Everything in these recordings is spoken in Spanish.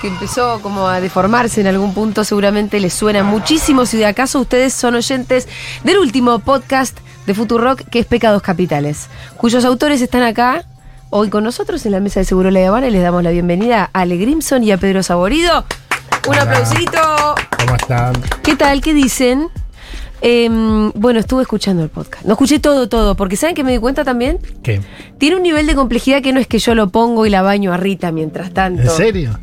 Que empezó como a deformarse en algún punto seguramente les suena muchísimo. Si de acaso ustedes son oyentes del último podcast de Futurock, que es Pecados Capitales, cuyos autores están acá hoy con nosotros en la mesa de Seguro La Habana y les damos la bienvenida a Ale Grimson y a Pedro Saborido. Un Hola. aplausito. ¿Cómo están? ¿Qué tal? ¿Qué dicen? Em, bueno, estuve escuchando el podcast. No escuché todo, todo, porque ¿saben que me di cuenta también? ¿Qué? Tiene un nivel de complejidad que no es que yo lo pongo y la baño a Rita mientras tanto. ¿En serio?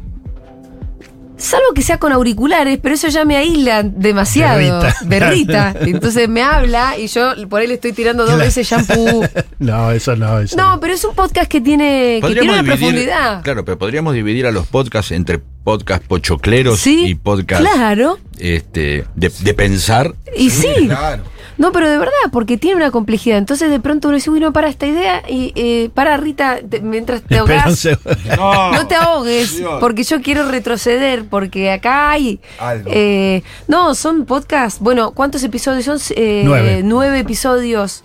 Salvo que sea con auriculares, pero eso ya me aísla demasiado. Berrita. Berrita. Entonces me habla y yo por ahí le estoy tirando dos veces shampoo. No, eso no. Eso No, pero es un podcast que tiene, que tiene una profundidad. Claro, pero podríamos dividir a los podcasts entre podcast pochocleros Sí, y podcast claro. este, de, de pensar. Y sí. Claro. No, pero de verdad, porque tiene una complejidad. Entonces de pronto uno dice, uy, no, para esta idea y eh, para Rita, te- mientras te ahogás. segundo. No te ahogues, Dios. porque yo quiero retroceder, porque acá hay... Algo. eh, no, son podcasts, bueno, ¿cuántos episodios son? Eh, Nueve. nueve episodios.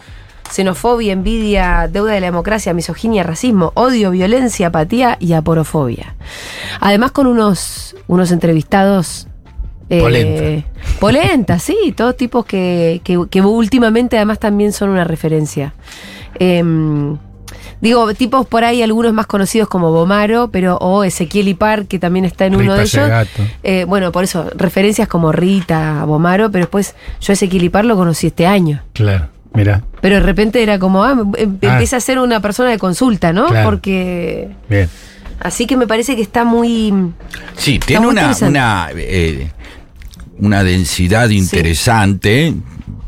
Xenofobia, envidia, deuda de la democracia, misoginia, racismo, odio, violencia, apatía y aporofobia. Además con unos, unos entrevistados... eh, Polenta. polenta, sí, todos tipos que, que, que últimamente además también son una referencia. Em, Digo, tipos por ahí, algunos más conocidos como Bomaro, pero o Ezequiel Ipar, que también está en uno de ellos. Eh, bueno, por eso, referencias como Rita, Bomaro, pero después yo Ezequiel Ipar lo conocí este año. Claro, mira. Pero de repente era como, ah, em- Ah. empieza a ser una persona de consulta, ¿no? Claro. Porque. Bien. Así que me parece que está muy. Sí, tiene muy una, eh, una densidad interesante.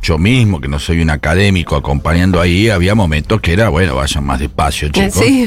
Yo mismo, que no soy un académico acompañando ahí, había momentos que era, bueno, vayan más despacio, chicos. Sí,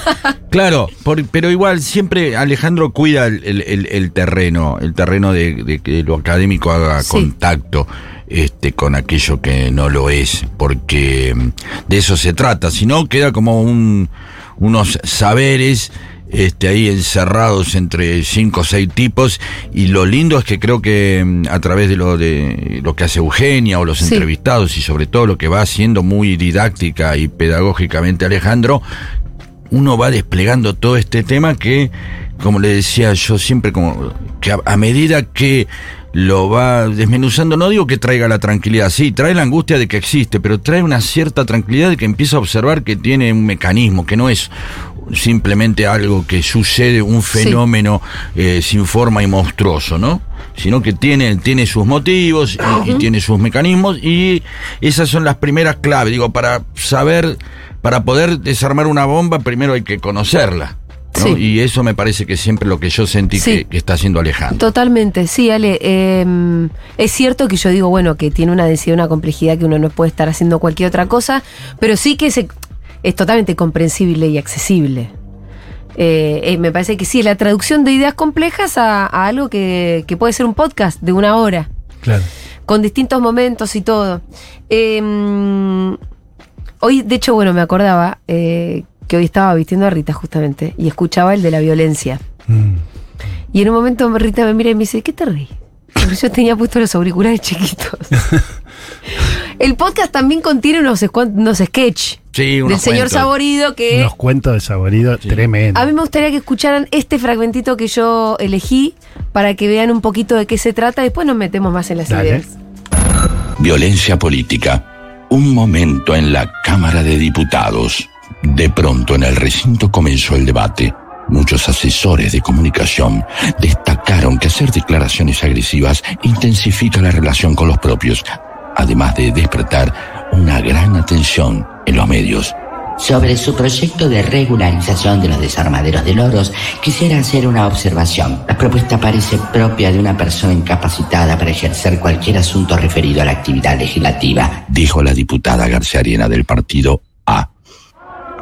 Claro, por- pero igual siempre Alejandro cuida el, el- terreno, el terreno de, de que lo académico haga Sí. contacto este, con aquello que no lo es, porque mm, de eso se trata, si no queda como un, unos saberes este, ahí encerrados entre cinco o seis tipos y lo lindo es que creo que mm, a través de lo de lo que hace Eugenia o los Sí. entrevistados y sobre todo lo que va haciendo muy didáctica y pedagógicamente Alejandro, uno va desplegando todo este tema que, como le decía yo siempre, como que a, a medida que lo va desmenuzando, no digo que traiga la tranquilidad, sí, trae la angustia de que existe, pero trae una cierta tranquilidad de que empieza a observar que tiene un mecanismo, que no es simplemente algo que sucede, un fenómeno eh, sin forma y monstruoso, ¿no? Sino que tiene, tiene sus motivos y, y tiene sus mecanismos y esas son las primeras claves, digo, para saber, para poder desarmar una bomba, primero hay que conocerla. ¿no? Sí. Y eso me parece que siempre lo que yo sentí Sí. que, que está haciendo Alejandro. Totalmente, sí, Ale. eh, es cierto que yo digo, bueno, que tiene una densidad, una complejidad que uno no puede estar haciendo cualquier otra cosa, pero sí que se- es totalmente comprensible y accesible. Eh, eh, me parece que sí, es la traducción de ideas complejas a, a algo que, que puede ser un podcast de una hora, Claro. con distintos momentos y todo. Eh, hoy, de hecho, bueno, me acordaba eh, que hoy estaba vistiendo a Rita justamente y escuchaba el de la violencia. Mm. Y en un momento Rita me mira y me dice, ¿qué te reí? Porque yo tenía puestos los auriculares chiquitos. El podcast también contiene unos, unos sketch Sí, unos del señor cuentos. Saborido que Unos cuentos de saborido tremendo. a mí me gustaría que escucharan este fragmentito que yo elegí para que vean un poquito de qué se trata. Después nos metemos más en las Dale. ideas. Violencia política. Un momento en la Cámara de Diputados. De pronto en el recinto comenzó el debate. Muchos asesores de comunicación destacaron que hacer declaraciones agresivas intensifica la relación con los propios, además de despertar una gran atención en los medios. Sobre su proyecto de regularización de los desarmaderos de loros, quisiera hacer una observación. La propuesta parece propia de una persona incapacitada para ejercer cualquier asunto referido a la actividad legislativa, dijo la diputada García Arena del partido A.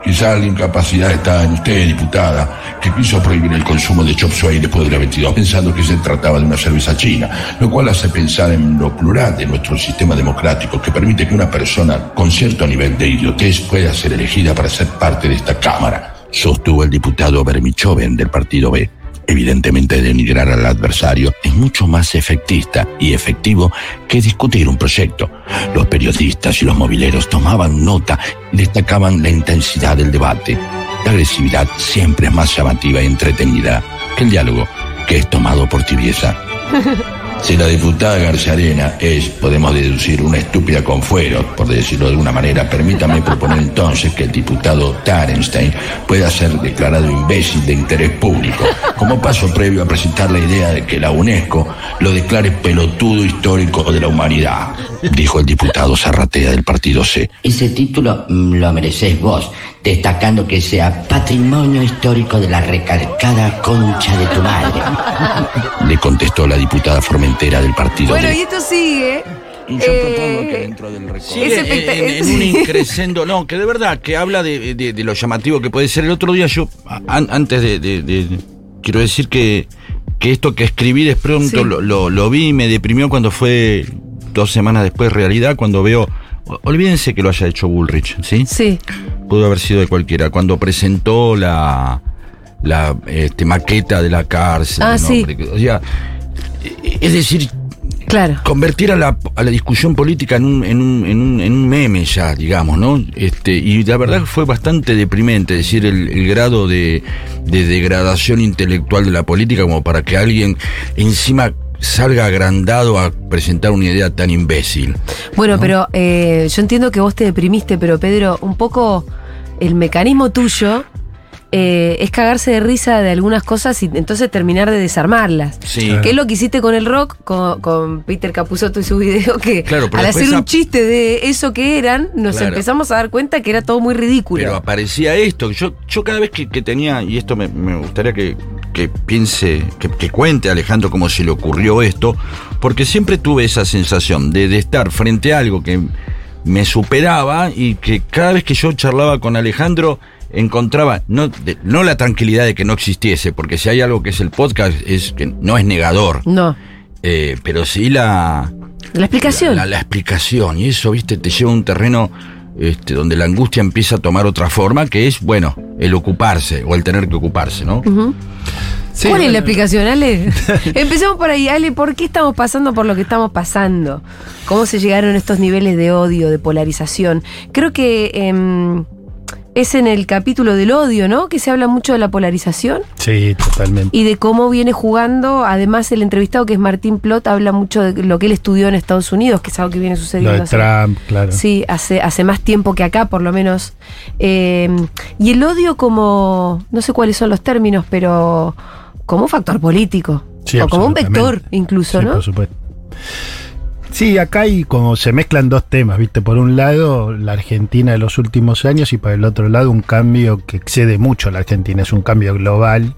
Quizá la incapacidad está en usted, diputada, que quiso prohibir el consumo de chop suey después de la 22, pensando que se trataba de una cerveza china, lo cual hace pensar en lo plural de nuestro sistema democrático que permite que una persona con cierto nivel de idiotez pueda ser elegida para ser parte de esta Cámara. Sostuvo el diputado Bermichoven del partido B. Evidentemente denigrar al adversario es mucho más efectista y efectivo que discutir un proyecto. Los periodistas y los mobileros tomaban nota y destacaban la intensidad del debate. La agresividad siempre es más llamativa y entretenida que el diálogo, que es tomado por tibieza. Si la diputada García Arena es, podemos deducir, una estúpida con fuero, por decirlo de alguna manera, permítame proponer entonces que el diputado Tarenstein pueda ser declarado imbécil de interés público, como paso previo a presentar la idea de que la UNESCO lo declare pelotudo histórico de la humanidad. Dijo el diputado Zarratea del partido C. Ese título mm, lo mereces vos, destacando que sea patrimonio histórico de la recalcada concha de tu madre. Le contestó la diputada Formentera del partido Bueno, y esto sigue. Y yo Eh, propongo que dentro del recorrido. es en, espectac- en- en un increscendo, no, que de verdad, que habla de, de- de lo llamativo que puede ser. El otro día yo, an- antes de, de- de- quiero decir que, que esto que escribí de pronto Sí. lo, lo- lo vi y me deprimió cuando fue dos semanas después realidad, cuando veo, olvídense que lo haya hecho Bullrich, ¿sí? Sí. Pudo haber sido de cualquiera, cuando presentó la, la este, maqueta de la cárcel. Ah, ¿no? sí. O sea, es decir, Claro. convertir a la, a la discusión política en un, en, un, en, un, en un meme ya, digamos, ¿no? Este, y la verdad fue bastante deprimente, es decir, el, el grado de, de degradación intelectual de la política como para que alguien encima salga agrandado a presentar una idea tan imbécil. Bueno, pero eh, yo entiendo que vos te deprimiste, pero Pedro, un poco el mecanismo tuyo eh, es cagarse de risa de algunas cosas y entonces terminar de desarmarlas. Sí. Que es lo que hiciste con el rock, con, con Peter Capusotto y su video, que Claro, al hacer un chiste de eso que eran, nos Claro. empezamos a dar cuenta que era todo muy ridículo. Pero aparecía esto. Yo, yo cada vez que, que tenía, y esto me, me gustaría que, que piense, que, que cuente Alejandro cómo se le ocurrió esto, porque siempre tuve esa sensación de, de estar frente a algo que me superaba y que cada vez que yo charlaba con Alejandro encontraba no, de- no la tranquilidad de que no existiese, porque si hay algo que es el podcast es que no es negador, no. eh, pero sí la, La explicación. la, la explicación, y eso, viste, te lleva a un terreno este, donde la angustia empieza a tomar otra forma, que es, bueno, el ocuparse o el tener que ocuparse, ¿no? Sí, ¿Cuál es la explicación, Ale? Empecemos por ahí, Ale. ¿Por qué estamos pasando por lo que estamos pasando? ¿Cómo se llegaron a estos niveles de odio, de polarización? Creo que em, es en el capítulo del odio, ¿no? Que se habla mucho de la polarización Sí, totalmente. y de cómo viene jugando. Además, el entrevistado que es Martín Plot habla mucho de lo que él estudió en Estados Unidos, que es algo que viene Lo sucediendo. de hace- Trump, claro. Sí, hace, hace más tiempo que acá, por lo menos. Eh, y el odio como, no sé cuáles son los términos, pero como un factor político. Sí, o como un vector, incluso, Sí, ¿no? por supuesto. Sí, acá hay como se mezclan dos temas, ¿viste? Por un lado, la Argentina de los últimos años y por el otro lado, un cambio que excede mucho a la Argentina. Es un cambio global.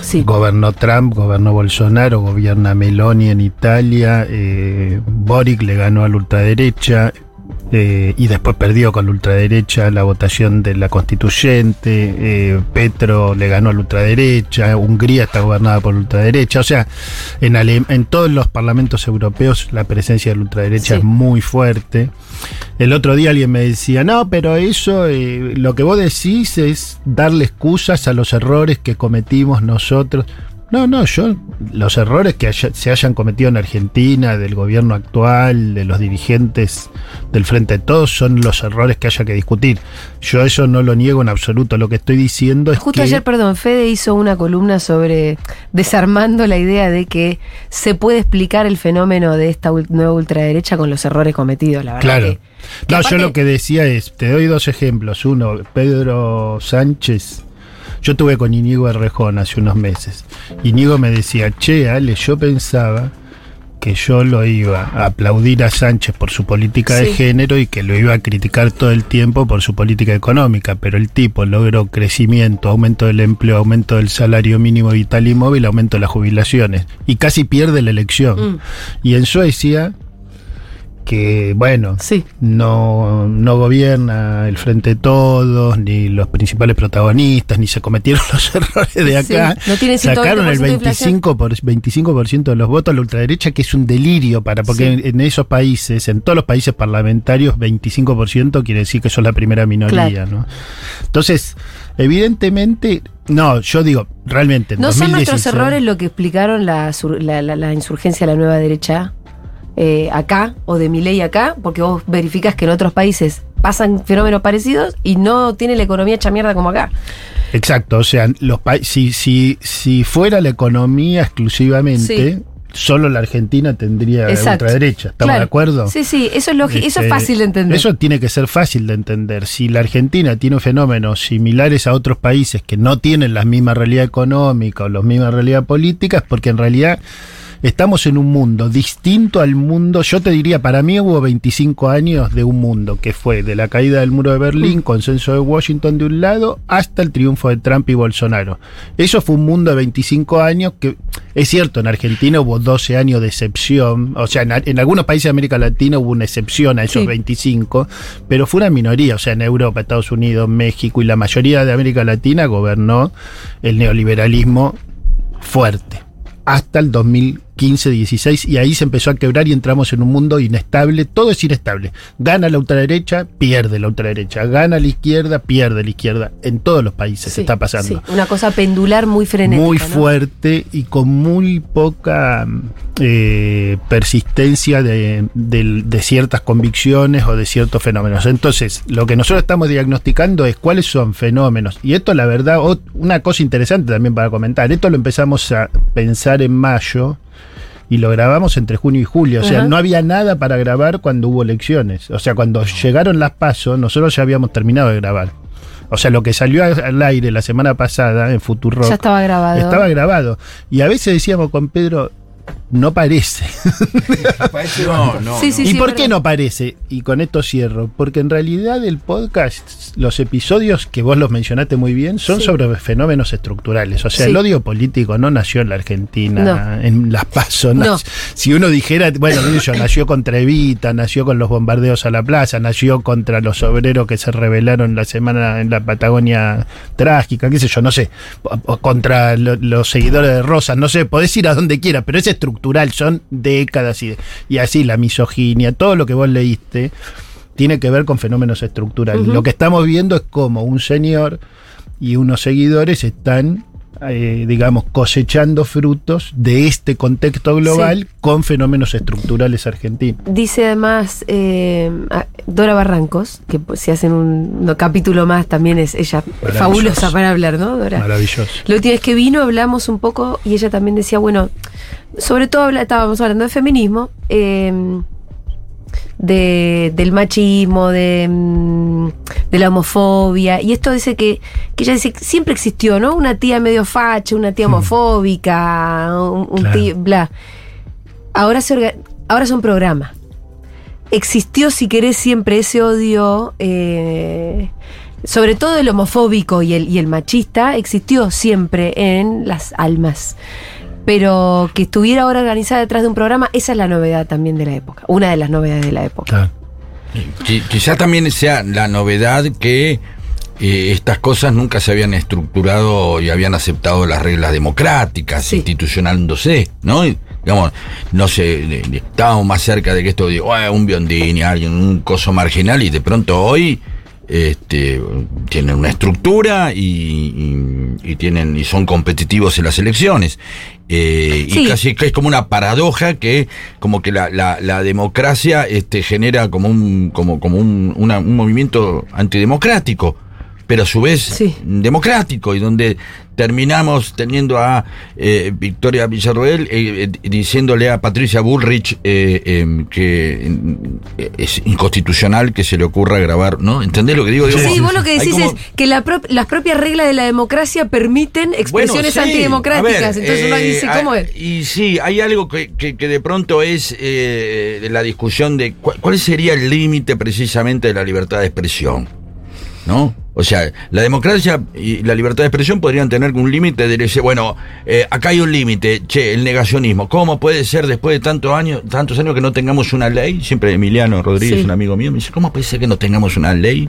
Sí. Gobernó Trump, gobernó Bolsonaro, gobierna Meloni en Italia, eh, Boric le ganó a la ultraderecha eh, y después perdió con la ultraderecha la votación de la constituyente, eh, Petro le ganó a la ultraderecha, Hungría está gobernada por la ultraderecha, o sea, en, Ale- en todos los parlamentos europeos la presencia de la ultraderecha Sí. es muy fuerte. El otro día alguien me decía, no, pero eso, eh, lo que vos decís es darle excusas a los errores que cometimos nosotros. No, no, yo, los errores que haya- se hayan cometido en Argentina, del gobierno actual, de los dirigentes del Frente de Todos, son los errores que haya que discutir. Yo eso no lo niego en absoluto. Lo que estoy diciendo es Justo que... ayer, perdón, Fede hizo una columna sobre desarmando la idea de que se puede explicar el fenómeno de esta nueva ultraderecha con los errores cometidos, la verdad. Claro. que- que no, yo lo que decía es, te doy dos ejemplos. Uno, Pedro Sánchez. Yo tuve con Inigo Errejón hace unos meses. Inigo me decía, che, Ale, yo pensaba que yo lo iba a aplaudir a Sánchez por su política de género y que lo iba a criticar todo el tiempo por su política económica, pero el tipo logró crecimiento, aumento del empleo, aumento del salario mínimo vital y móvil, aumento de las jubilaciones y casi pierde la elección. Mm. Y en Suecia, que bueno, Sí. no, no gobierna el Frente de Todos, ni los principales protagonistas, ni se cometieron los errores de acá. Sí, no tiene 120% Sacaron el de inflación. 25%, por, 25 de los votos a la ultraderecha, que es un delirio para, porque Sí. en, en esos países, en todos los países parlamentarios, 25% quiere decir que son la primera minoría, Claro. ¿no? Entonces, evidentemente, no, yo digo, realmente. en ¿No son nuestros 2016 errores lo que explicaron la, la, la- la insurgencia de la nueva derecha eh, acá o de mi ley acá? Porque vos verificás que en otros países pasan fenómenos parecidos y no tiene la economía hecha mierda como acá. Exacto, o sea, los si, si, si fuera la economía exclusivamente, Sí. solo la Argentina tendría Exacto. ultraderecha. ¿Estamos Claro. de acuerdo? Sí, sí, eso es, lógico, eso es Este, fácil de entender. Eso tiene que ser fácil de entender. Si la Argentina tiene fenómenos similares a otros países que no tienen la misma realidad económica o la misma realidad política, es porque en realidad estamos en un mundo distinto al mundo. Yo te diría, para mí hubo 25 años de un mundo que fue de la caída del muro de Berlín, Mm. consenso de Washington de un lado, hasta el triunfo de Trump y Bolsonaro. Eso fue un mundo de 25 años que, es cierto, en Argentina hubo 12 años de excepción, o sea, en, en algunos países de América Latina hubo una excepción a esos Sí. 25, pero fue una minoría, o sea, en Europa, Estados Unidos, México y la mayoría de América Latina gobernó el neoliberalismo fuerte hasta el 2015-16 y ahí se empezó a quebrar y entramos en un mundo inestable, todo es inestable. Gana la ultraderecha, pierde la ultraderecha, gana la izquierda, pierde la izquierda. En todos los países Sí, está pasando. sí, una cosa pendular muy frenética. Muy ¿no? fuerte y con muy poca eh, persistencia de, de- de ciertas convicciones o de ciertos fenómenos. Entonces, lo que nosotros estamos diagnosticando es cuáles son fenómenos. Y esto, la verdad, una cosa interesante también para comentar. Esto lo empezamos a pensar en mayo y lo grabamos entre junio y julio. O sea, Ajá. no había nada para grabar cuando hubo elecciones. O sea, cuando llegaron las pasos, nosotros ya habíamos terminado de grabar. O sea, lo que salió al aire la semana pasada en Futuro Ya estaba grabado. estaba grabado. Y a veces decíamos con Pedro, no parece. No, no. Sí, sí, ¿Y sí, por qué no parece? Y con esto cierro. Porque en realidad el podcast, los episodios que vos los mencionaste muy bien, son Sí. sobre fenómenos estructurales. O sea, Sí. el odio político no nació en la Argentina, No. en las pasos. No. Si uno dijera, bueno, yo, nació contra Evita, nació con los bombardeos a la plaza, nació contra los obreros que se rebelaron la semana en la Patagonia trágica, qué sé yo, no sé, o- contra lo- los seguidores de Rosas, no sé, podés ir a donde quiera, pero es estructural, son décadas y, y así la misoginia, todo lo que vos leíste tiene que ver con fenómenos estructurales. Lo que estamos viendo es como un señor y unos seguidores están, eh, digamos, cosechando frutos de este contexto global con fenómenos estructurales argentinos. Dice además eh, Dora Barrancos, que pues, si hacen un, un capítulo más también es ella fabulosa para hablar, ¿no, Dora? Maravilloso. La última vez que vino hablamos un poco y ella también decía, bueno, sobre todo estábamos hablando de feminismo, eh, de, del machismo, de, mm, de la homofobia, y esto dice que, que ella dice que siempre existió, ¿no? Una tía medio facha, una tía homofóbica, un, un Claro. tío, bla. Ahora, se orga- ahora son programas. Existió, si querés, siempre ese odio, eh, sobre todo el homofóbico y el, y el machista, existió siempre en las almas. Pero que estuviera ahora organizada detrás de un programa, esa es la novedad también de la época. Una de las novedades de la época. Claro. Qui- Quizá también sea la novedad que eh, estas cosas nunca se habían estructurado y habían aceptado las reglas democráticas, Sí. institucionándose, ¿no? Y, digamos, no sé, de- de- estábamos más cerca de que esto digo, "Ah, un biondini, alguien, un coso marginal, y de pronto hoy este, tienen una estructura y, y- y tienen y son competitivos en las elecciones. Eh, Sí. Y casi que es como una paradoja que como que la, la, la democracia este, genera como un, como, como un, una- un movimiento antidemocrático. Pero a su vez Sí. democrático, y donde terminamos teniendo a eh, Victoria Villarroel eh, eh, diciéndole a Patricia Bullrich em, que es inconstitucional que se le ocurra grabar, ¿no? ¿Entendés lo que digo? Sí, vos lo que decís como- es que la prop- las propias reglas de la democracia permiten expresiones Bueno, sí, antidemocráticas. ver, Entonces uno dice, ¿cómo ah, es? Y sí, hay algo que, que- que de pronto es la discusión de cuál, cuál sería el límite precisamente de la libertad de expresión. ¿No? O sea, la democracia y la libertad de expresión podrían tener un límite de decir, bueno, eh, acá hay un límite, che, el negacionismo. ¿Cómo puede ser después de tantos años, tantos años que no tengamos una ley? Siempre Emiliano Rodríguez, Sí. un amigo mío, me dice, ¿cómo puede ser que no tengamos una ley?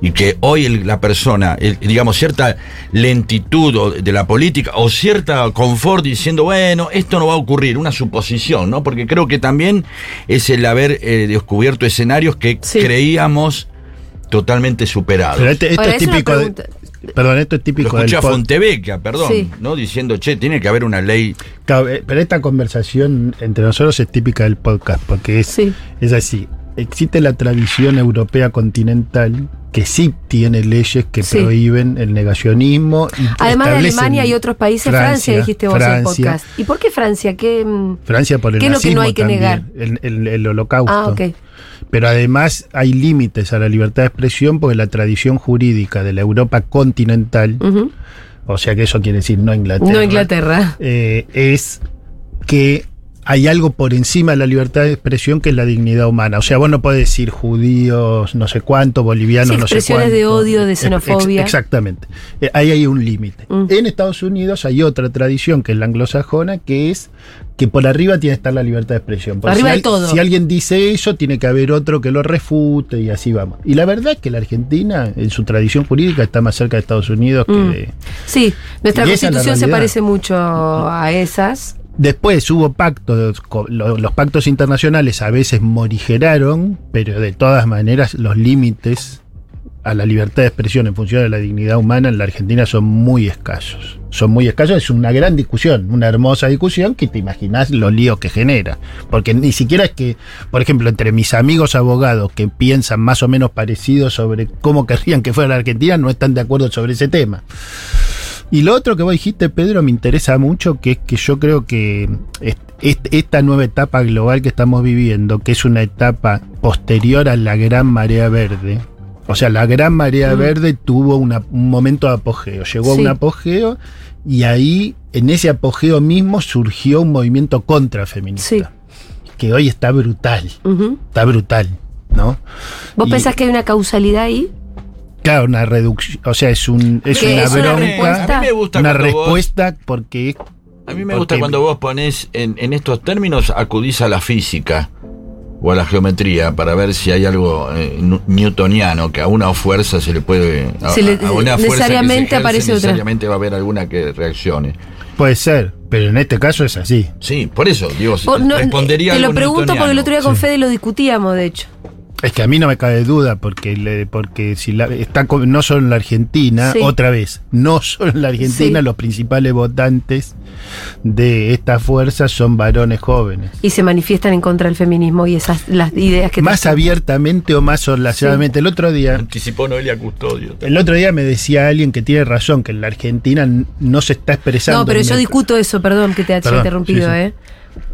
y que hoy el- la persona, el- digamos, cierta lentitud de la política o cierta confort diciendo, bueno, esto no va a ocurrir, una suposición, ¿no? Porque creo que también es el haber eh, descubierto escenarios que Sí. creíamos totalmente superados. Pero este- esto Ahora, es típico. de- perdón, esto es Lo típico escuché del a Fontevecchia, perdón, Sí. ¿no? Diciendo, che, tiene que haber una ley. Claro, eh, Pero esta conversación entre nosotros es típica del podcast, porque es, Sí. es así. Existe la tradición europea continental que sí tiene leyes que Sí. prohíben el negacionismo. y Además de Alemania y otros países, Francia, dijiste vos en el Francia, podcast. ¿Y por qué Francia? ¿Qué, mm, Francia por el ¿Qué es lo que no hay que también, negar? El, el- el holocausto. Ah, ok. Pero además hay límites a la libertad de expresión porque la tradición jurídica de la Europa continental, o sea que eso quiere decir no Inglaterra, No Inglaterra. eh, es que hay algo por encima de la libertad de expresión que es la dignidad humana. O sea, vos no podés decir judíos, no sé cuánto, bolivianos, Sí, no sé expresiones cuánto. de odio, de Ex- xenofobia. exactamente. Eh, ahí hay un límite. Mm. En Estados Unidos hay otra tradición que es la anglosajona, que es que por arriba tiene que estar la libertad de expresión. Porque Arriba si de al- todo. Si alguien dice eso, tiene que haber otro que lo refute y así vamos. Y la verdad es que la Argentina, en su tradición jurídica, está más cerca de Estados Unidos que Mm. de, Sí, nuestra constitución se parece mucho a esas. Después hubo pactos, los pactos internacionales a veces morigeraron, pero de todas maneras los límites a la libertad de expresión en función de la dignidad humana en la Argentina son muy escasos. Son muy escasos, es una gran discusión, una hermosa discusión que te imaginas los líos que genera. Porque ni siquiera es que, por ejemplo, entre mis amigos abogados que piensan más o menos parecido sobre cómo querrían que fuera la Argentina, no están de acuerdo sobre ese tema. Y lo otro que vos dijiste, Pedro, me interesa mucho, que es que yo creo que est- est- esta nueva etapa global que estamos viviendo, que es una etapa posterior a la gran marea verde, o sea, la gran marea verde tuvo una- un momento de apogeo, llegó Sí. a un apogeo y ahí, en ese apogeo mismo, surgió un movimiento contrafeminista, Sí. que hoy está brutal, está brutal, ¿no? ¿Vos Y- pensás que hay una causalidad ahí? Claro, una reducción, o sea, es, un, es ¿Qué una es una bronca, respuesta? A mí me gusta una cuando vos- respuesta porque A mí me Porque- gusta cuando vos pones en, en estos términos, acudís a la física o a la geometría para ver si hay algo eh, newtoniano que a una fuerza se le puede. A, Se le- a una fuerza necesariamente que se ejerce, aparece otra. necesariamente va a haber alguna que reaccione. Puede ser, pero en este caso es así. Sí, por eso, digo, Vos no- respondería te lo pregunto porque el otro día con Sí. Fede lo discutíamos, de hecho. Es que a mí no me cabe duda porque le- porque si la, está no solo en la Argentina, Sí. otra vez, no solo en la Argentina Sí. los principales votantes de esta fuerza son varones jóvenes. Y se manifiestan en contra del feminismo y esas las ideas que Más abiertamente o más solapadamente. El otro día Anticipó Noelia Custodio. el otro día me decía alguien que tiene razón que en la Argentina no se está expresando No, pero yo el- discuto eso, perdón que te haya interrumpido, sí, sí. ¿eh?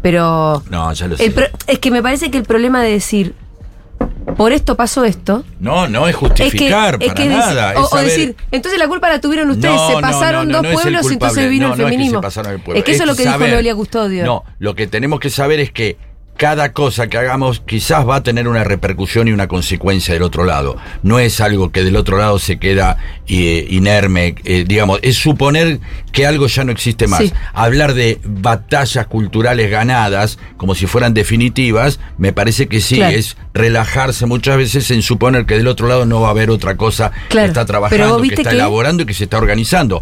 Pero No, ya lo sé. el es que me parece que el problema de decir por esto pasó esto No, no es es que, justificar es para que nada. o, es o decir entonces la culpa la tuvieron ustedes No, se pasaron no, no, dos pueblos y entonces vino No, el no es que feminismo se pasaron el pueblo. es que eso es lo que dijo Noelia Custodio No, lo que tenemos que saber es que cada cosa que hagamos quizás va a tener una repercusión y una consecuencia del otro lado. No es algo que del otro lado se queda eh, inerme, eh, digamos, es suponer que algo ya no existe más. Sí. Hablar de batallas culturales ganadas como si fueran definitivas, me parece que sí, Claro. es relajarse muchas veces en suponer que del otro lado no va a haber otra cosa Claro, que está trabajando, que está que- elaborando y que se está organizando.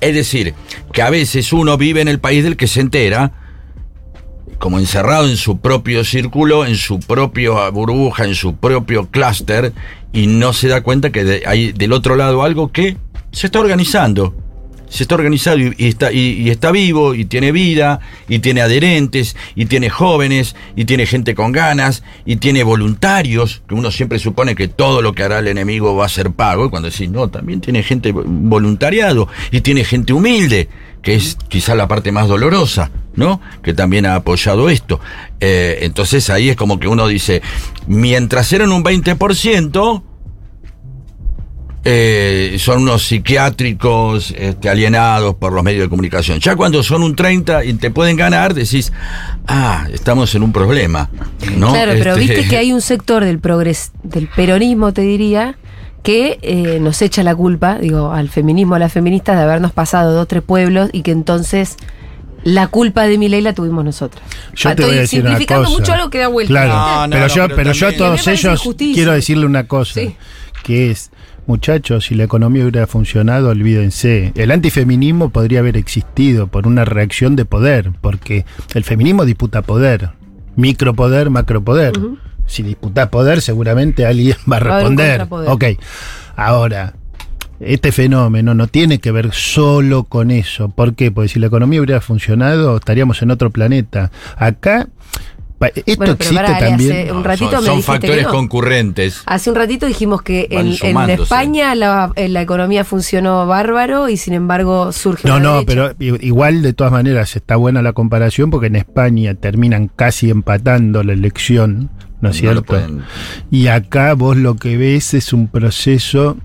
Es decir, que a veces uno vive en el país del que se entera, como encerrado en su propio círculo, en su propia burbuja, en su propio clúster, y no se da cuenta que hay del otro lado algo que se está organizando. se está organizado y, está, y está vivo, y tiene vida, y tiene adherentes, y tiene jóvenes, y tiene gente con ganas, y tiene voluntarios, que uno siempre supone que todo lo que hará el enemigo va a ser pago, y cuando decís, no, también tiene gente voluntariado, y tiene gente humilde, que es quizá la parte más dolorosa, ¿no? Que también ha apoyado esto. Eh, entonces ahí es como que uno dice, mientras eran un 20%, eh, son unos psiquiátricos este, alienados por los medios de comunicación. Ya cuando son un 30 y te pueden ganar, decís, ah, estamos en un problema. ¿no? Claro, pero Este, viste que hay un sector del progres del peronismo, te diría, que eh, nos echa la culpa, digo, al feminismo, a las feministas, de habernos pasado dos, tres pueblos y que entonces la culpa de mi ley la tuvimos nosotras. Yo Ah, te voy a estoy decir una simplificando cosa. mucho algo que da vuelta. Claro, No, no, pero, no, yo, pero pero yo a todos ellos injusticia. quiero decirle una cosa, Sí. que es, muchachos, si la economía hubiera funcionado, olvídense. El antifeminismo podría haber existido por una reacción de poder, porque el feminismo disputa poder, micropoder, macropoder. Si disputa poder, seguramente alguien va a Va responder. ok, ahora, este fenómeno no tiene que ver solo con eso. ¿Por qué? Porque si la economía hubiera funcionado, estaríamos en otro planeta. Acá, esto Bueno, existe pará, también. hace un son- ratito son, me son dijiste que factores no. concurrentes. Hace un ratito dijimos que en. España la, eh, la economía funcionó bárbaro y sin embargo surge No, no, derecha. pero igual de todas maneras está buena la comparación porque en España terminan casi empatando la elección, ¿no es No cierto? pueden- Y acá vos lo que ves es un proceso,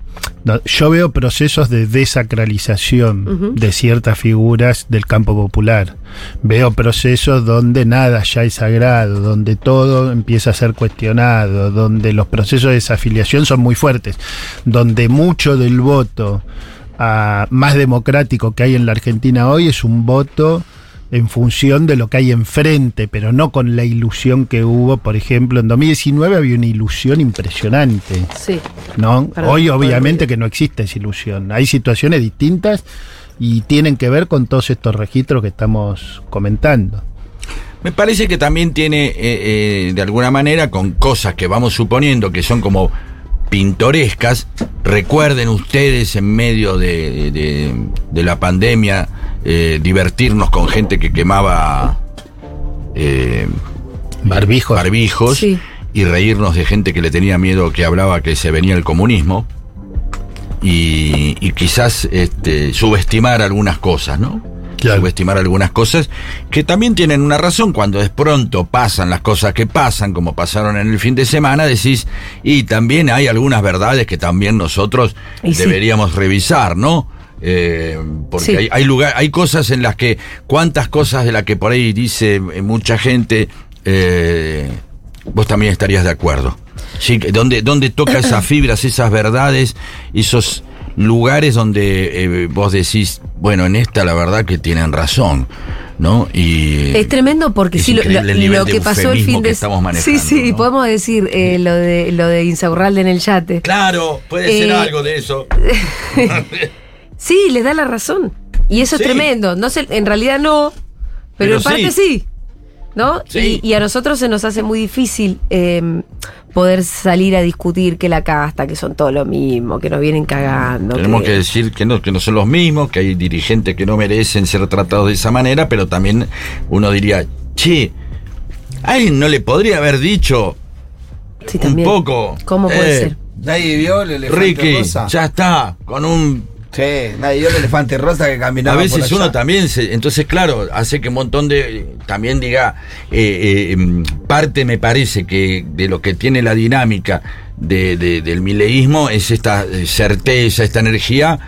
no, yo veo procesos de desacralización de ciertas figuras del campo popular. Veo procesos donde nada ya es sagrado, donde todo empieza a ser cuestionado, donde los procesos de desafiliación son muy fuertes, donde mucho del voto ah, más democrático que hay en la Argentina hoy es un voto en función de lo que hay enfrente, pero no con la ilusión que hubo, por ejemplo, en 2019 había una ilusión impresionante, Sí. ¿no? Perdón, Hoy obviamente que no existe esa ilusión, hay situaciones distintas y tienen que ver con todos estos registros que estamos comentando. Me parece que también tiene, eh, eh, de alguna manera, con cosas que vamos suponiendo que son como pintorescas. Recuerden ustedes en medio de, de- de la pandemia eh, divertirnos con gente que quemaba eh, Barbijos. barbijos Sí. y reírnos de gente que le tenía miedo que hablaba que se venía el comunismo y, y quizás este, subestimar algunas cosas, ¿no? Claro. Subestimar algunas cosas que también tienen una razón. Cuando de pronto pasan las cosas que pasan, como pasaron en el fin de semana, decís, y también hay algunas verdades que también nosotros Y sí. deberíamos revisar, ¿no? Eh, porque Sí. hay, hay lugar, hay cosas en las que, cuántas cosas de las que por ahí dice eh, mucha gente, eh, vos también estarías de acuerdo. Sí, donde, donde toca esas fibras, esas verdades, esos lugares donde eh, vos decís, bueno, en esta la verdad que tienen razón, ¿no? Y Es tremendo porque es sí, lo, lo- lo que pasó el fin que de estamos manejando, Sí, sí, ¿no? podemos decir eh, lo de lo de Insaurralde en el yate. Claro, puede ser Eh, algo de eso. Sí, les da la razón. Y eso Sí. es tremendo. No sé, en realidad no, pero, Pero en parte sí. ¿No? Sí. Y, y a nosotros se nos hace muy difícil eh, poder salir a discutir que la casta, que son todo lo mismo, que nos vienen cagando. Tenemos que decir que no, que no son los mismos, que hay dirigentes que no merecen ser tratados de esa manera, pero también uno diría, che, alguien no le podría haber dicho Sí, un también. poco. ¿Cómo puede eh, ser? Nadie vio el elefante Ricky, rosa. ya está, con un Sí, nadie vio el elefante rosa que A caminaba por veces uno también se, entonces claro, hace que un montón de, también diga, eh, eh, em, parte me parece que de lo que tiene la dinámica de, de- del mileísmo es esta eh, certeza, esta energía,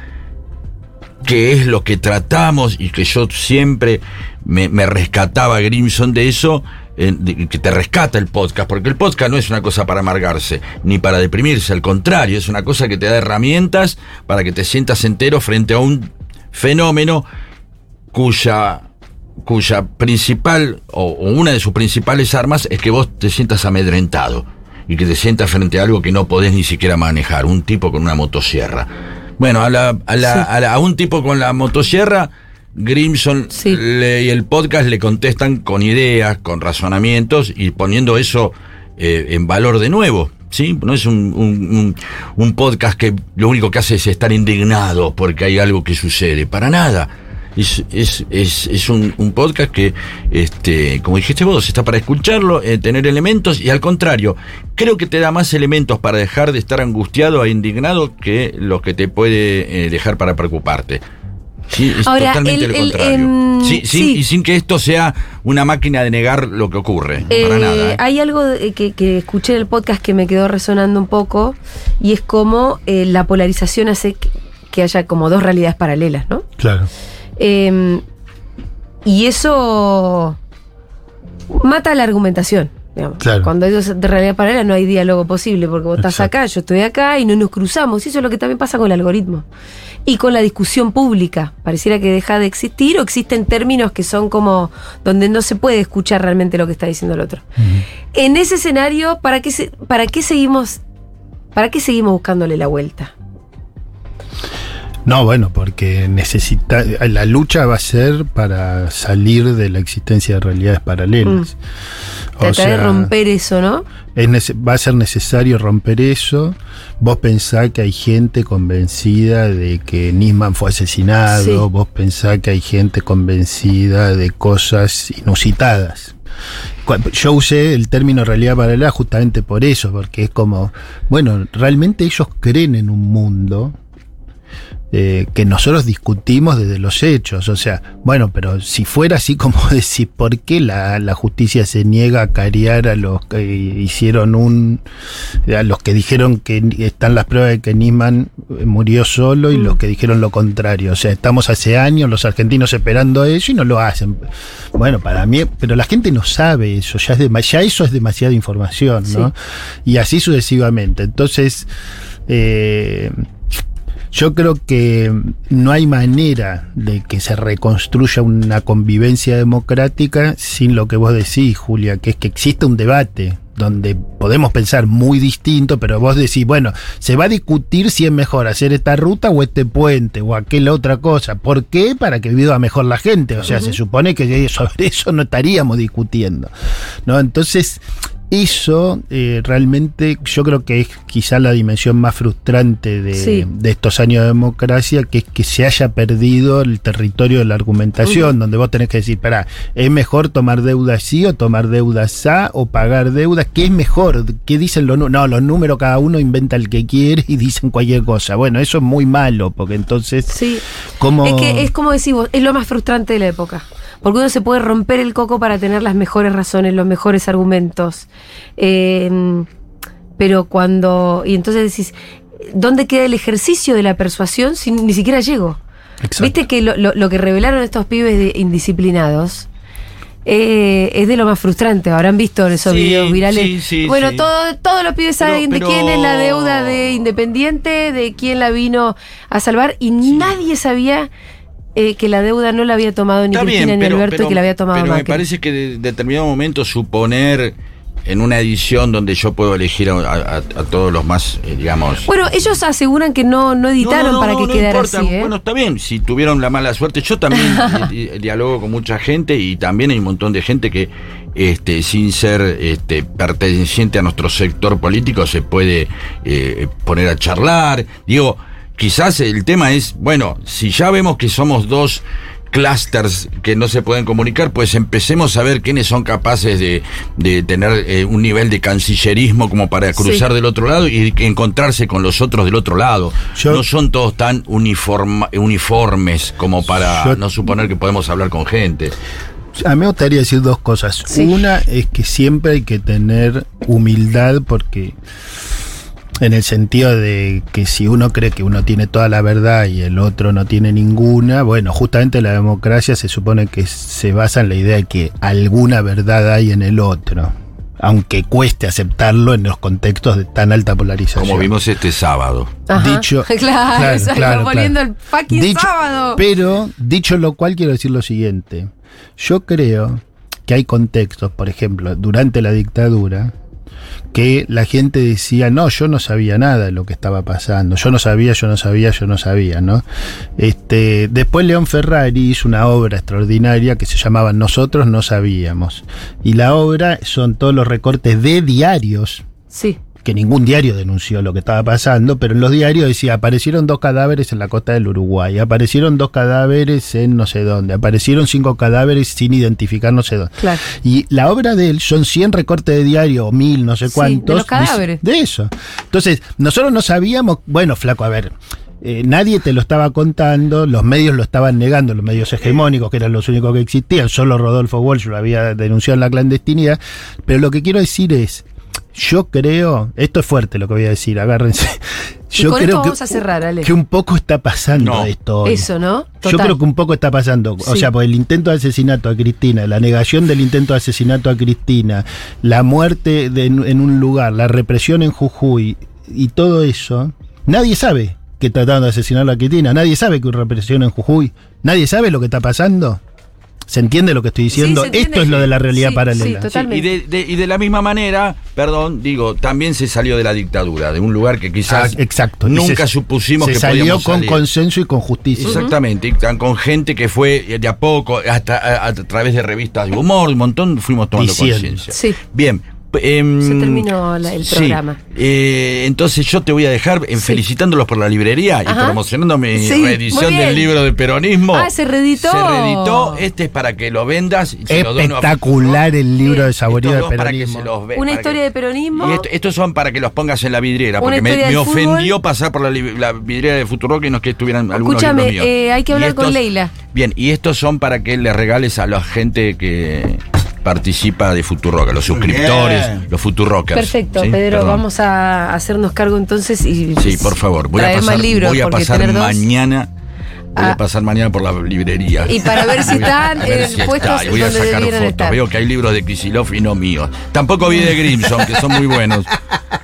que es lo que tratamos y que yo siempre me, me rescataba Grimson de eso, eh, que te rescata el podcast, porque el podcast no es una cosa para amargarse, ni para deprimirse, al contrario, es una cosa que te da herramientas para que te sientas entero frente a un fenómeno cuya cuya principal o, o una de sus principales armas es que vos te sientas amedrentado y que te sientas frente a algo que no podés ni siquiera manejar, un tipo con una motosierra. Bueno, a, la, a, la- a la- a un tipo con la motosierra, Grimson Sí. le- y el podcast le contestan con ideas, con razonamientos y poniendo eso eh, en valor de nuevo. ¿sí? No es un, un- podcast que lo único que hace es estar indignado porque hay algo que sucede. Para nada. Es, es, es, es un, un podcast que, este, como dijiste vos, está para escucharlo, eh, tener elementos y al contrario, creo que te da más elementos para dejar de estar angustiado e indignado que los que te puede eh, dejar para preocuparte. Sí, es Ahora, totalmente el- lo el, contrario. em, Sí, sí, sí. Y sin que esto sea una máquina de negar lo que ocurre. Eh, para nada. ¿eh? Hay algo de- que, que escuché en el podcast que me quedó resonando un poco y es como eh, la polarización hace que, que haya como dos realidades paralelas, ¿no? Claro. Eh, y eso mata la argumentación. digamos. Claro. Cuando hay dos de realidad paralela no hay diálogo posible, porque vos estás acá, yo estoy acá y no nos cruzamos. Y eso es lo que también pasa con el algoritmo. Y con la discusión pública. Pareciera que deja de existir o existen términos que son como donde no se puede escuchar realmente lo que está diciendo el otro. En ese escenario, ¿para qué, se- ¿para qué seguimos? ¿Para qué seguimos buscándole la vuelta? No, bueno, porque necesita la lucha va a ser para salir de la existencia de realidades paralelas. O Tratar de sea, romper eso, ¿no? es va a ser necesario romper eso. Vos pensás que hay gente convencida de que Nisman fue asesinado, Sí. vos pensás que hay gente convencida de cosas inusitadas. Yo usé el término realidad paralela justamente por eso, porque es como, bueno, realmente ellos creen en un mundo eh, que nosotros discutimos desde los hechos. O sea, bueno, pero si fuera así como decir, ¿por qué la, la justicia se niega a cariar a los que hicieron un. a los que dijeron que están las pruebas de que Nisman murió solo y los que dijeron lo contrario? O sea, estamos hace años los argentinos esperando eso y no lo hacen. Bueno, para mí, pero la gente no sabe eso, ya, es dema- ya eso es demasiada información, ¿no? Sí. Y así sucesivamente. Entonces, eh, yo creo que no hay manera de que se reconstruya una convivencia democrática sin lo que vos decís, Julia, que es que existe un debate donde podemos pensar muy distinto, pero vos decís, bueno, se va a discutir si es mejor hacer esta ruta o este puente o aquella otra cosa. ¿Por qué? Para que viva mejor la gente. O sea, se supone que sobre eso no estaríamos discutiendo. ¿no? Entonces, eso eh, realmente yo creo que es quizá la dimensión más frustrante de, Sí. de estos años de democracia, que es que se haya perdido el territorio de la argumentación, donde vos tenés que decir, pará, ¿es mejor tomar deuda sí o tomar deuda sa o pagar deudas? ¿Qué es mejor? ¿Qué dicen los números? No, los números cada uno inventa el que quiere y dicen cualquier cosa. Bueno, eso es muy malo, porque entonces, Sí. ¿cómo...? Es que es como decís vos, es lo más frustrante de la época. Porque uno se puede romper el coco para tener las mejores razones, los mejores argumentos. Eh, pero cuando. Y entonces decís, ¿dónde queda el ejercicio de la persuasión si ni siquiera llego? Exacto. Viste que lo, lo- lo que revelaron estos pibes de- indisciplinados eh, es de lo más frustrante. Habrán visto esos Sí, videos virales. sí, sí, bueno, todo- todos los pibes Pero- saben de pero- quién es la deuda de Independiente, de quién la vino a salvar, y nadie sabía eh, que la deuda no la había tomado ni Está Cristina bien, ni Alberto, pero- y que la había tomado pero me parece que de determinado momento suponer en una edición donde yo puedo elegir a, a- a todos los más, eh, digamos... Bueno, ellos aseguran que no, no editaron No, no, para que quedara importa. así. ¿eh? Bueno, está bien, si tuvieron la mala suerte. Yo también di- di- dialogo con mucha gente y también hay un montón de gente que, este, sin ser este, perteneciente a nuestro sector político, se puede eh, poner a charlar. Digo, quizás el tema es, bueno, si ya vemos que somos dos clusters que no se pueden comunicar, pues empecemos a ver quiénes son capaces de, de tener eh, un nivel de cancillerismo como para cruzar Sí. del otro lado y encontrarse con los otros del otro lado. Yo- no son todos tan uniforma- uniformes como para Yo- no suponer que podemos hablar con gente. A mí me gustaría decir dos cosas. Sí. Una es que siempre hay que tener humildad porque en el sentido de que si uno cree que uno tiene toda la verdad y el otro no tiene ninguna, bueno, justamente la democracia se supone que se basa en la idea de que alguna verdad hay en el otro, aunque cueste aceptarlo en los contextos de tan alta polarización. Como vimos este sábado. Ajá. Dicho, claro, exacto, poniendo el fucking Dicho- sábado. Pero, dicho lo cual, quiero decir lo siguiente. Yo creo que hay contextos, por ejemplo, durante la dictadura, que la gente decía, no, yo no sabía nada de lo que estaba pasando, yo no sabía, yo no sabía, yo no sabía, ¿no? Este, después León Ferrari hizo una obra extraordinaria que se llamaba Nosotros no sabíamos. Y la obra son todos los recortes de diarios Sí. Que ningún diario denunció lo que estaba pasando, pero en los diarios decía, aparecieron dos cadáveres en la costa del Uruguay, aparecieron dos cadáveres en no sé dónde, aparecieron cinco cadáveres sin identificar no sé dónde. Claro. Y la obra de él son 100 recortes de diario, o mil, no sé Sí, cuántos. de los cadáveres. De eso. Entonces, nosotros no sabíamos, bueno, flaco, a ver. eh, nadie te lo estaba contando, los medios lo estaban negando, los medios hegemónicos, que eran los únicos que existían, solo Rodolfo Walsh lo había denunciado en la clandestinidad. Pero lo que quiero decir es, yo creo, esto es fuerte lo que voy a decir, agárrense. Y Yo con creo esto que, vamos a cerrar, Ale. que un poco está pasando No. esto. hoy. Eso, ¿no? Yo Total. creo que un poco está pasando. O Sí. sea, por el intento de asesinato a Cristina, la negación del intento de asesinato a Cristina, la muerte de- en un lugar, la represión en Jujuy y todo eso, nadie sabe que trataron de asesinar a Cristina, nadie sabe que hubo represión en Jujuy, nadie sabe lo que está pasando. ¿Se entiende lo que estoy diciendo? Esto es lo de la realidad Sí, paralela. sí, Sí, Totalmente. y, de, de- y de la misma manera, perdón, digo, también se salió de la dictadura, de un lugar que quizás Ah, exacto. Nunca se- supusimos se que salió podíamos con salir. consenso y con justicia. Exactamente, y tan con gente que fue de a poco, hasta a, a través de revistas de humor, un montón fuimos tomando conciencia. Sí. Bien. Em, Se terminó la- el sí, programa. eh, entonces yo te voy a dejar eh, Sí. felicitándolos por la librería y promocionando mi Sí, reedición del libro de peronismo. Ah, se reeditó. Se reeditó. Este es para que lo vendas. y Espectacular el libro de Saborío de dos para que Peronismo. se los ve- Una historia que- de peronismo. y esto- estos son para que los pongas en la vidriera, Una porque me, ofendió pasar por la, vidriera de Futurock y no es que estuvieran algunos Escúchame, libros míos. eh, hay que hablar con Leila. Bien, y estos son para que le regales a la gente que participa de Futurock, a los suscriptores, bien. los Futurockers. Perfecto, ¿sí? Pedro, Perdón. vamos a hacernos cargo entonces y Sí, por favor. Voy a pasar, libros voy a pasar mañana. Voy Ah. a pasar mañana por la librería. Y para ver si están en si puestos está, voy a sacar fotos. estar. Veo que hay libros de Kisilov y no míos. Tampoco vi de Grimson, que son muy buenos.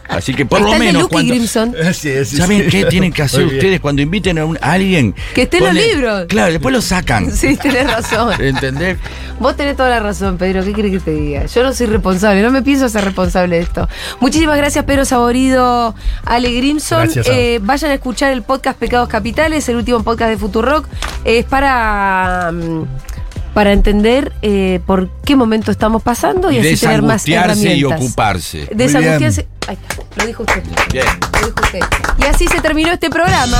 Así que por Está lo menos. Lucky cuando- Grimson. ¿Saben qué tienen que hacer ustedes cuando inviten a, un- a alguien? Que esté en los libros. Claro, después lo sacan. Sí, tenés razón. ¿Entendés? Vos tenés toda la razón, Pedro. ¿Qué querés que te diga? Yo no soy responsable, no me pienso ser responsable de esto. Muchísimas gracias, Pedro Saborido, Ale Grimson. Gracias. Eh, vayan a escuchar el podcast Pecados Capitales, el último podcast de Futurock. Es para. mm, Para entender eh, por qué momento estamos pasando y, así tener más desangustiarse y herramientas. ocuparse. Desangustiarse. Ahí está, lo dijo usted. Bien. Lo dijo usted. Y así se terminó este programa.